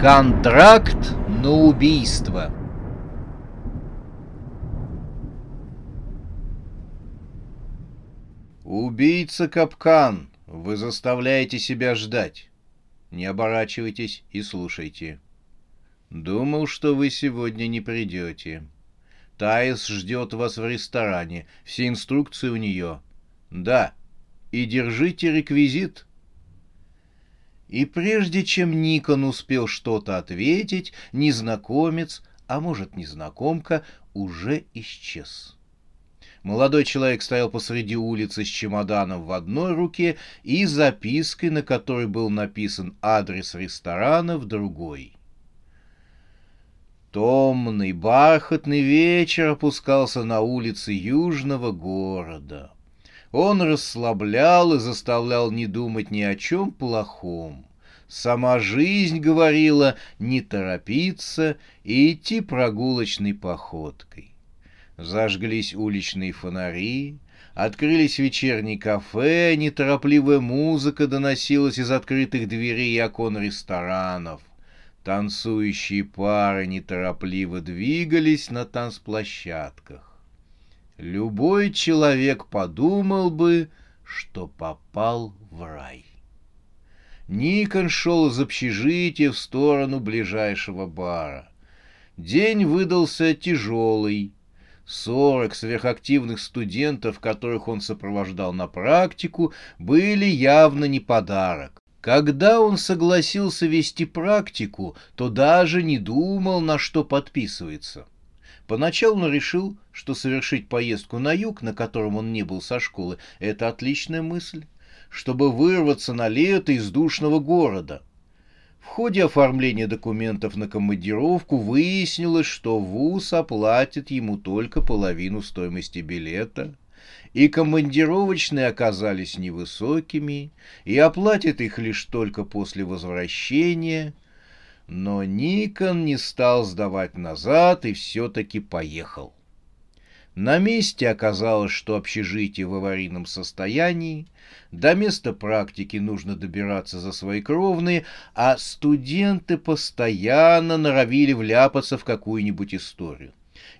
Контракт на убийство. Убийца капкан. Вы заставляете себя ждать. Не оборачивайтесь и слушайте. Думал, что вы сегодня не придете. Таис ждет вас в ресторане. Все инструкции у нее. Да. И держите реквизит. И прежде чем Никон успел что-то ответить, незнакомец, а может незнакомка, уже исчез. Молодой человек стоял посреди улицы с чемоданом в одной руке и запиской, на которой был написан адрес ресторана в другой. Томный, бархатный вечер опускался на улицы южного города. Он расслаблял и заставлял не думать ни о чем плохом. Сама жизнь говорила не торопиться и идти прогулочной походкой. Зажглись уличные фонари, открылись вечерние кафе, неторопливая музыка доносилась из открытых дверей и окон ресторанов. Танцующие пары неторопливо двигались на танцплощадках любой человек подумал бы, что попал в рай. Никон шел из общежития в сторону ближайшего бара. День выдался тяжелый. Сорок сверхактивных студентов, которых он сопровождал на практику, были явно не подарок. Когда он согласился вести практику, то даже не думал, на что подписывается. Поначалу он решил, что совершить поездку на юг, на котором он не был со школы, это отличная мысль, чтобы вырваться на лето из душного города. В ходе оформления документов на командировку выяснилось, что ВУЗ оплатит ему только половину стоимости билета, и командировочные оказались невысокими, и оплатит их лишь только после возвращения – но Никон не стал сдавать назад и все-таки поехал. На месте оказалось, что общежитие в аварийном состоянии, до места практики нужно добираться за свои кровные, а студенты постоянно норовили вляпаться в какую-нибудь историю.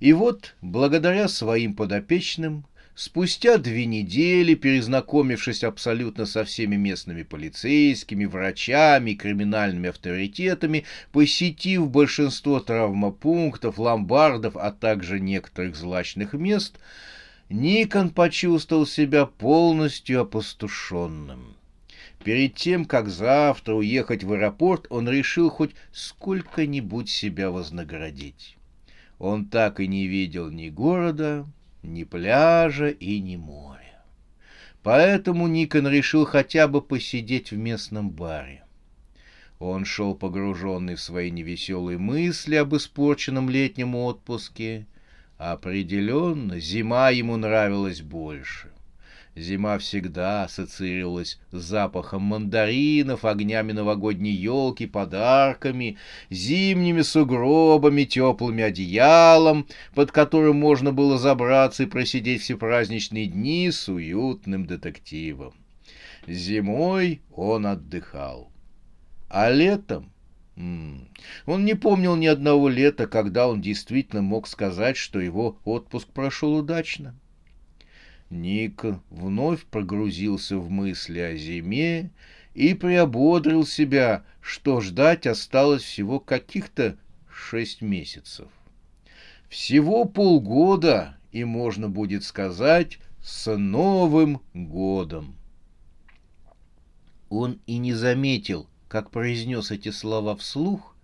И вот, благодаря своим подопечным, Спустя две недели, перезнакомившись абсолютно со всеми местными полицейскими, врачами, криминальными авторитетами, посетив большинство травмопунктов, ломбардов, а также некоторых злачных мест, Никон почувствовал себя полностью опустошенным. Перед тем, как завтра уехать в аэропорт, он решил хоть сколько-нибудь себя вознаградить. Он так и не видел ни города, ни пляжа и ни моря. Поэтому Никон решил хотя бы посидеть в местном баре. Он шел погруженный в свои невеселые мысли об испорченном летнем отпуске. Определенно, зима ему нравилась больше. Зима всегда ассоциировалась с запахом мандаринов, огнями новогодней елки, подарками, зимними сугробами, теплыми одеялом, под которым можно было забраться и просидеть все праздничные дни с уютным детективом. Зимой он отдыхал. А летом... Он не помнил ни одного лета, когда он действительно мог сказать, что его отпуск прошел удачно. Ник вновь погрузился в мысли о зиме и приободрил себя, что ждать осталось всего каких-то шесть месяцев. Всего полгода, и можно будет сказать, с Новым годом. Он и не заметил, как произнес эти слова вслух,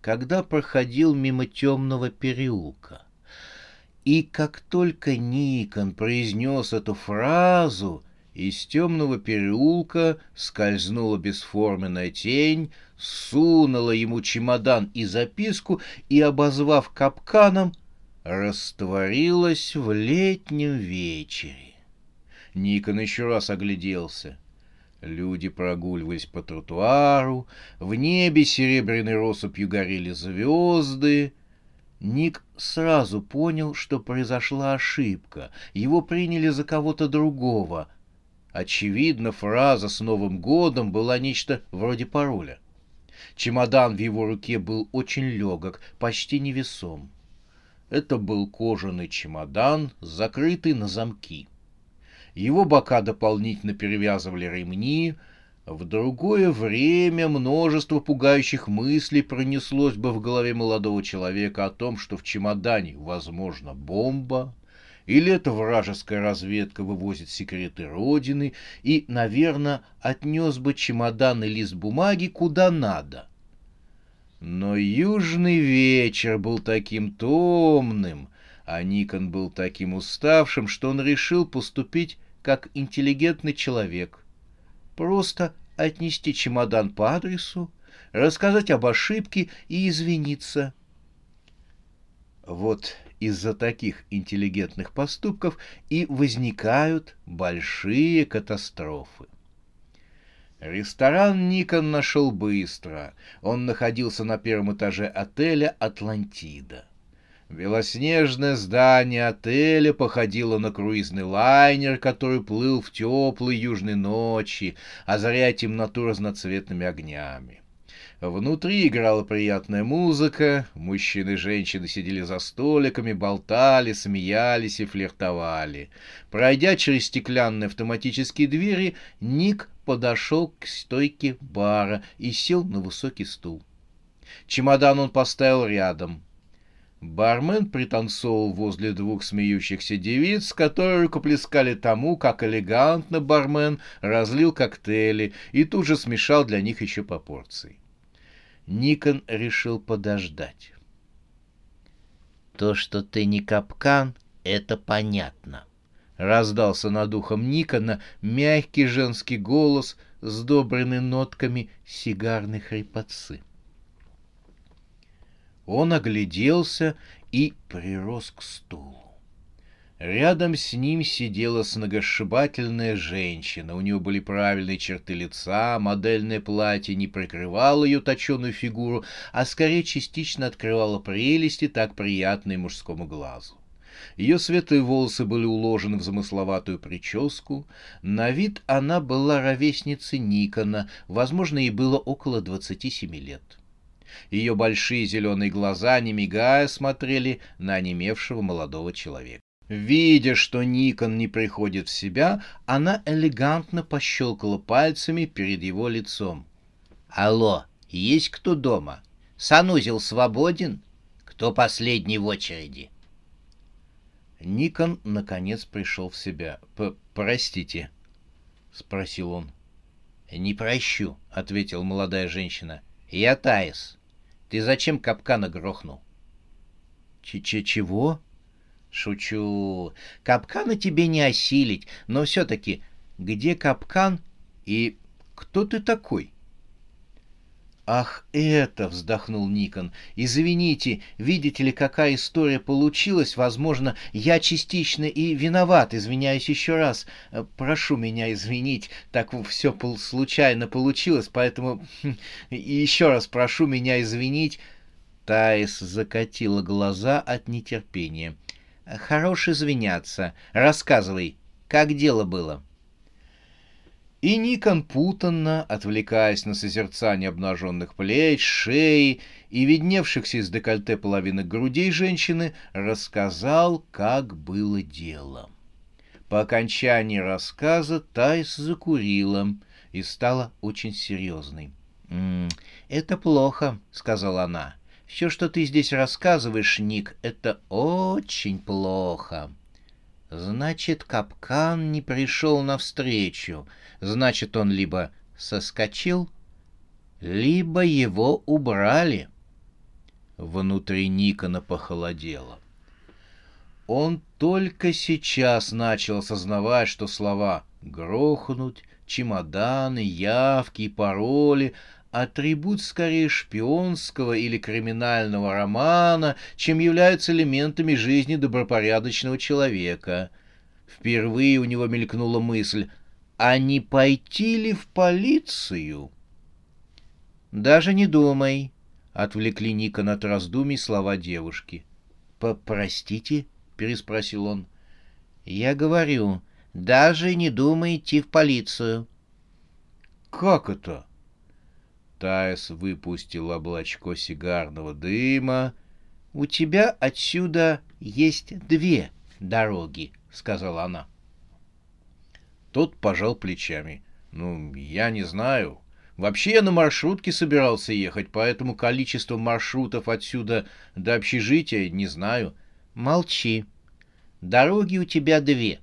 когда проходил мимо темного переулка. И как только Никон произнес эту фразу, Из темного переулка скользнула бесформенная тень, сунула ему чемодан и записку и, обозвав капканом, растворилась в летнем вечере. Никон еще раз огляделся. Люди прогуливались по тротуару, в небе серебряной россыпью горели звезды. Ник сразу понял, что произошла ошибка. Его приняли за кого-то другого. Очевидно, фраза «С Новым годом» была нечто вроде пароля. Чемодан в его руке был очень легок, почти невесом. Это был кожаный чемодан, закрытый на замки. Его бока дополнительно перевязывали ремни. В другое время множество пугающих мыслей пронеслось бы в голове молодого человека о том, что в чемодане, возможно, бомба, или эта вражеская разведка вывозит секреты Родины и, наверное, отнес бы чемодан и лист бумаги куда надо. Но южный вечер был таким томным, а Никон был таким уставшим, что он решил поступить как интеллигентный человек. Просто отнести чемодан по адресу, рассказать об ошибке и извиниться. Вот из-за таких интеллигентных поступков и возникают большие катастрофы. Ресторан Никон нашел быстро. Он находился на первом этаже отеля «Атлантида». Белоснежное здание отеля походило на круизный лайнер, который плыл в теплой южной ночи, озаряя темноту разноцветными огнями. Внутри играла приятная музыка, мужчины и женщины сидели за столиками, болтали, смеялись и флиртовали. Пройдя через стеклянные автоматические двери, Ник подошел к стойке бара и сел на высокий стул. Чемодан он поставил рядом. Бармен пританцовал возле двух смеющихся девиц, которые рукоплескали тому, как элегантно бармен разлил коктейли и тут же смешал для них еще по порции. Никон решил подождать. «То, что ты не капкан, это понятно», — раздался над ухом Никона мягкий женский голос, сдобренный нотками сигарной хрипотцы. Он огляделся и прирос к стулу. Рядом с ним сидела сногосшибательная женщина. У нее были правильные черты лица, модельное платье не прикрывало ее точеную фигуру, а скорее частично открывало прелести, так приятные мужскому глазу. Ее светлые волосы были уложены в замысловатую прическу. На вид она была ровесницей Никона, возможно, ей было около 27 лет. Ее большие зеленые глаза, не мигая, смотрели на онемевшего молодого человека. Видя, что Никон не приходит в себя, она элегантно пощелкала пальцами перед его лицом. «Алло, есть кто дома? Санузел свободен? Кто последний в очереди?» Никон, наконец, пришел в себя. «Простите», — спросил он. «Не прощу», — ответила молодая женщина. «Я Таис. Ты зачем капкана грохнул?» «Ч-ч-чего?» Шучу. Капкана тебе не осилить, но все-таки где капкан и кто ты такой? «Ах, это!» — вздохнул Никон. «Извините, видите ли, какая история получилась? Возможно, я частично и виноват. Извиняюсь еще раз. Прошу меня извинить. Так все случайно получилось, поэтому хм, еще раз прошу меня извинить». Таис закатила глаза от нетерпения. — Хорош извиняться. Рассказывай, как дело было?» И Никон путанно, отвлекаясь на созерцание обнаженных плеч, шеи и видневшихся из декольте половины грудей женщины, рассказал, как было дело. По окончании рассказа Тайс закурила и стала очень серьезной. «Это плохо», — сказала она. Все, что ты здесь рассказываешь, Ник, это очень плохо. Значит, капкан не пришел навстречу. Значит, он либо соскочил, либо его убрали. Внутри Никона похолодело. Он только сейчас начал осознавать, что слова Грохнуть, чемоданы, явки и пароли — атрибут скорее шпионского или криминального романа, чем являются элементами жизни добропорядочного человека. Впервые у него мелькнула мысль, а не пойти ли в полицию? «Даже не думай», — отвлекли Никон от раздумий слова девушки. «Попростите?» — переспросил он. «Я говорю, даже не думай идти в полицию». «Как это?» Тайс выпустил облачко сигарного дыма. «У тебя отсюда есть две дороги», — сказала она. Тот пожал плечами. «Ну, я не знаю. Вообще я на маршрутке собирался ехать, поэтому количество маршрутов отсюда до общежития не знаю». «Молчи. Дороги у тебя две.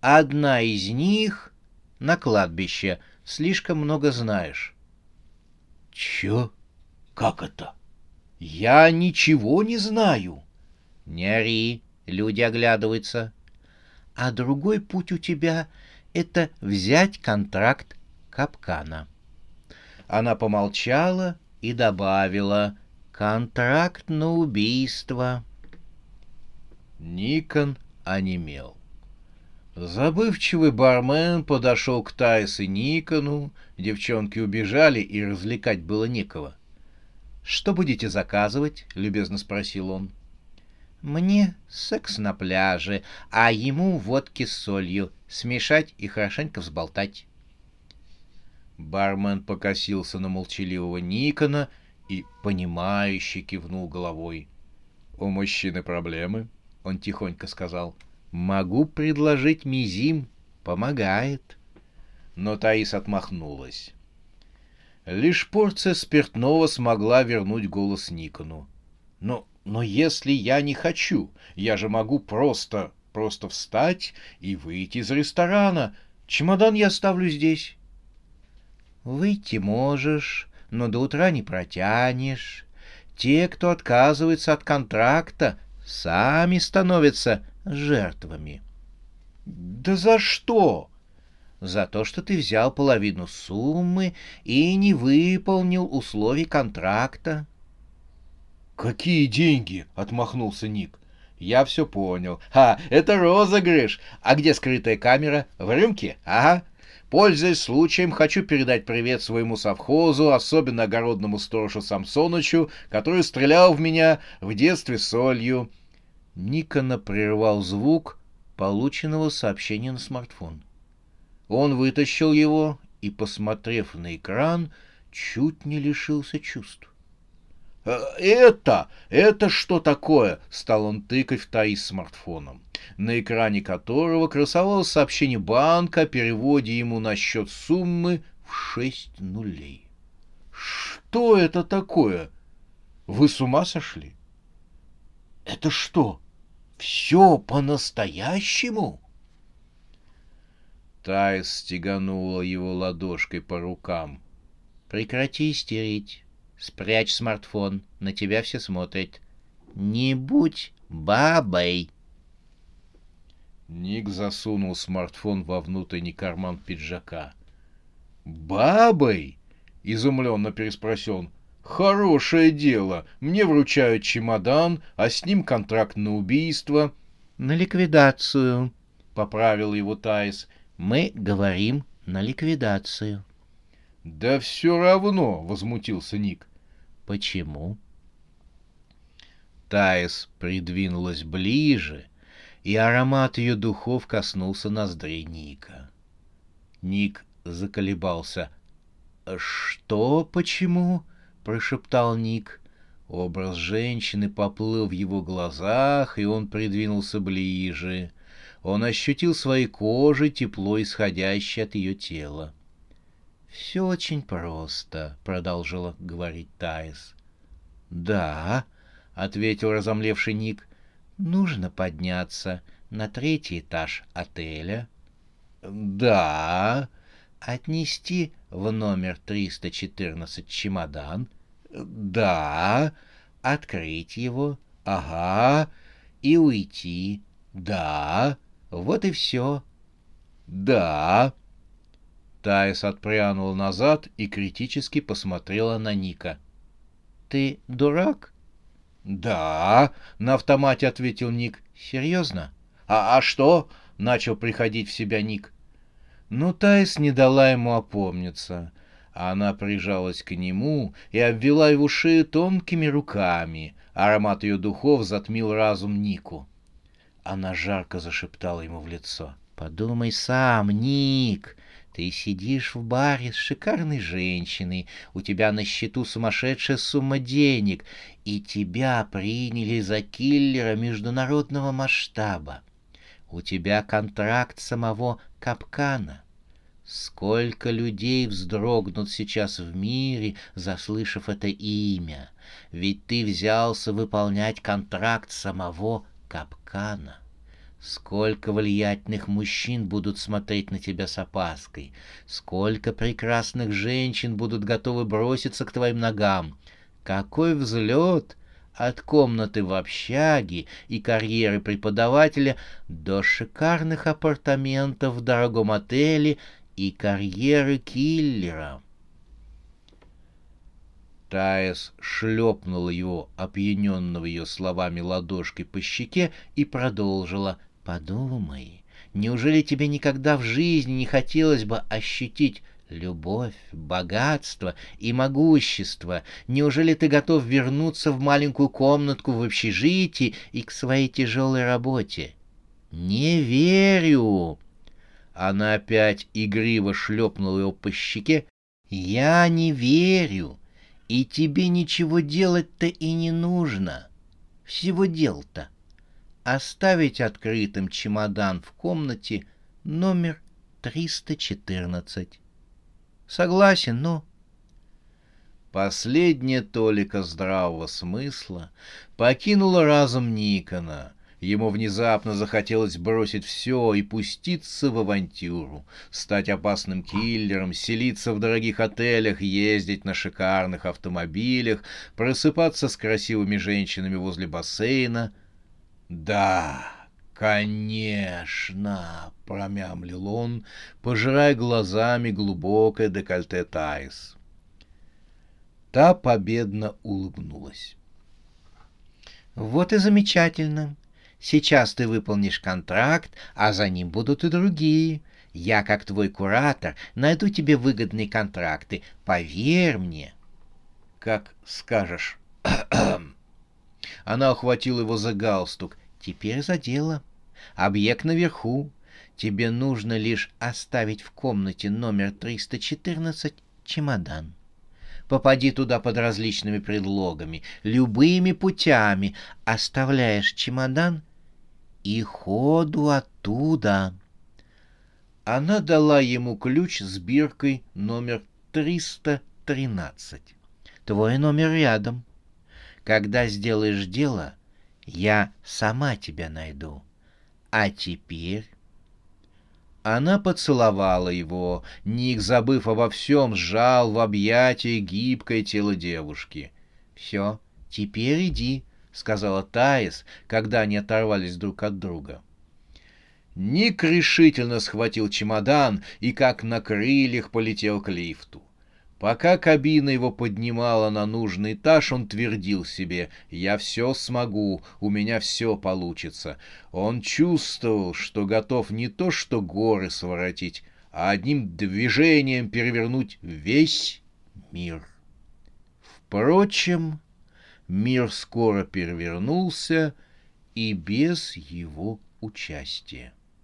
Одна из них на кладбище. Слишком много знаешь». «Чё? Как это? Я ничего не знаю». «Не ори, люди оглядываются» а другой путь у тебя — это взять контракт капкана. Она помолчала и добавила «контракт на убийство». Никон онемел. Забывчивый бармен подошел к Тайс и Никону, девчонки убежали, и развлекать было некого. «Что будете заказывать?» — любезно спросил он. Мне секс на пляже, а ему водки с солью. Смешать и хорошенько взболтать. Бармен покосился на молчаливого Никона и, понимающе кивнул головой. «У мужчины проблемы?» — он тихонько сказал. «Могу предложить мизим. Помогает». Но Таис отмахнулась. Лишь порция спиртного смогла вернуть голос Никону. «Но но если я не хочу, я же могу просто, просто встать и выйти из ресторана. Чемодан я оставлю здесь. Выйти можешь, но до утра не протянешь. Те, кто отказывается от контракта, сами становятся жертвами. Да за что? За то, что ты взял половину суммы и не выполнил условий контракта. «Какие деньги?» — отмахнулся Ник. «Я все понял. А, это розыгрыш. А где скрытая камера? В рюмке? Ага. Пользуясь случаем, хочу передать привет своему совхозу, особенно огородному сторожу Самсонычу, который стрелял в меня в детстве солью». Никона прервал звук полученного сообщения на смартфон. Он вытащил его и, посмотрев на экран, чуть не лишился чувств. «Э, «Это? Это что такое?» — стал он тыкать в Таис смартфоном, на экране которого красовалось сообщение банка о переводе ему на счет суммы в шесть нулей. «Что это такое? Вы с ума сошли?» «Это что, все по-настоящему?» Тайс стеганула его ладошкой по рукам. «Прекрати истерить. Спрячь смартфон, на тебя все смотрят. Не будь бабой. Ник засунул смартфон во внутренний карман пиджака. «Бабой?» — изумленно переспросил он. «Хорошее дело. Мне вручают чемодан, а с ним контракт на убийство». «На ликвидацию», — поправил его Тайс. «Мы говорим на ликвидацию». «Да все равно», — возмутился Ник. «Почему?» Таис придвинулась ближе, и аромат ее духов коснулся ноздрей Ника. Ник заколебался. «Что? Почему?» — прошептал Ник. Образ женщины поплыл в его глазах, и он придвинулся ближе. Он ощутил своей кожей тепло, исходящее от ее тела. «Все очень просто», — продолжила говорить Таис. «Да», — ответил разомлевший Ник, — «нужно подняться на третий этаж отеля». «Да», отнести в номер 314 чемодан. Да. Открыть его. Ага. И уйти. Да. Вот и все. «Да». Таис отпрянула назад и критически посмотрела на Ника. «Ты дурак?» «Да», — на автомате ответил Ник. «Серьезно?» «А, а что?» — начал приходить в себя Ник. Но Таис не дала ему опомниться. Она прижалась к нему и обвела его шею тонкими руками. Аромат ее духов затмил разум Нику. Она жарко зашептала ему в лицо. «Подумай сам, Ник, ты сидишь в баре с шикарной женщиной, у тебя на счету сумасшедшая сумма денег, и тебя приняли за киллера международного масштаба. У тебя контракт самого капкана. Сколько людей вздрогнут сейчас в мире, заслышав это имя, ведь ты взялся выполнять контракт самого капкана. Сколько влиятельных мужчин будут смотреть на тебя с опаской, сколько прекрасных женщин будут готовы броситься к твоим ногам. Какой взлет от комнаты в общаге и карьеры преподавателя до шикарных апартаментов в дорогом отеле и карьеры киллера. Таис шлепнула его, опьяненного ее словами ладошкой по щеке, и продолжила. «Подумай, неужели тебе никогда в жизни не хотелось бы ощутить любовь, богатство и могущество? Неужели ты готов вернуться в маленькую комнатку в общежитии и к своей тяжелой работе? Не верю. Она опять игриво шлепнула его по щеке. Я не верю. И тебе ничего делать-то и не нужно. Всего дел-то. Оставить открытым чемодан в комнате номер 314. Согласен, но... Последняя толика здравого смысла покинула разум Никона. Ему внезапно захотелось бросить все и пуститься в авантюру, стать опасным киллером, селиться в дорогих отелях, ездить на шикарных автомобилях, просыпаться с красивыми женщинами возле бассейна. Да, «Конечно!» — промямлил он, пожирая глазами глубокое декольте Таис. Та победно улыбнулась. «Вот и замечательно. Сейчас ты выполнишь контракт, а за ним будут и другие. Я, как твой куратор, найду тебе выгодные контракты. Поверь мне». «Как скажешь». Она охватила его за галстук. Теперь за дело. Объект наверху. Тебе нужно лишь оставить в комнате номер 314 чемодан. Попади туда под различными предлогами, любыми путями. Оставляешь чемодан и ходу оттуда. Она дала ему ключ с биркой номер 313. Твой номер рядом. Когда сделаешь дело, я сама тебя найду. А теперь... Она поцеловала его, Ник, забыв обо всем, сжал в объятия гибкое тело девушки. «Все, теперь иди», — сказала Таис, когда они оторвались друг от друга. Ник решительно схватил чемодан и, как на крыльях, полетел к лифту. Пока кабина его поднимала на нужный этаж, он твердил себе «Я все смогу, у меня все получится». Он чувствовал, что готов не то что горы своротить, а одним движением перевернуть весь мир. Впрочем, мир скоро перевернулся и без его участия.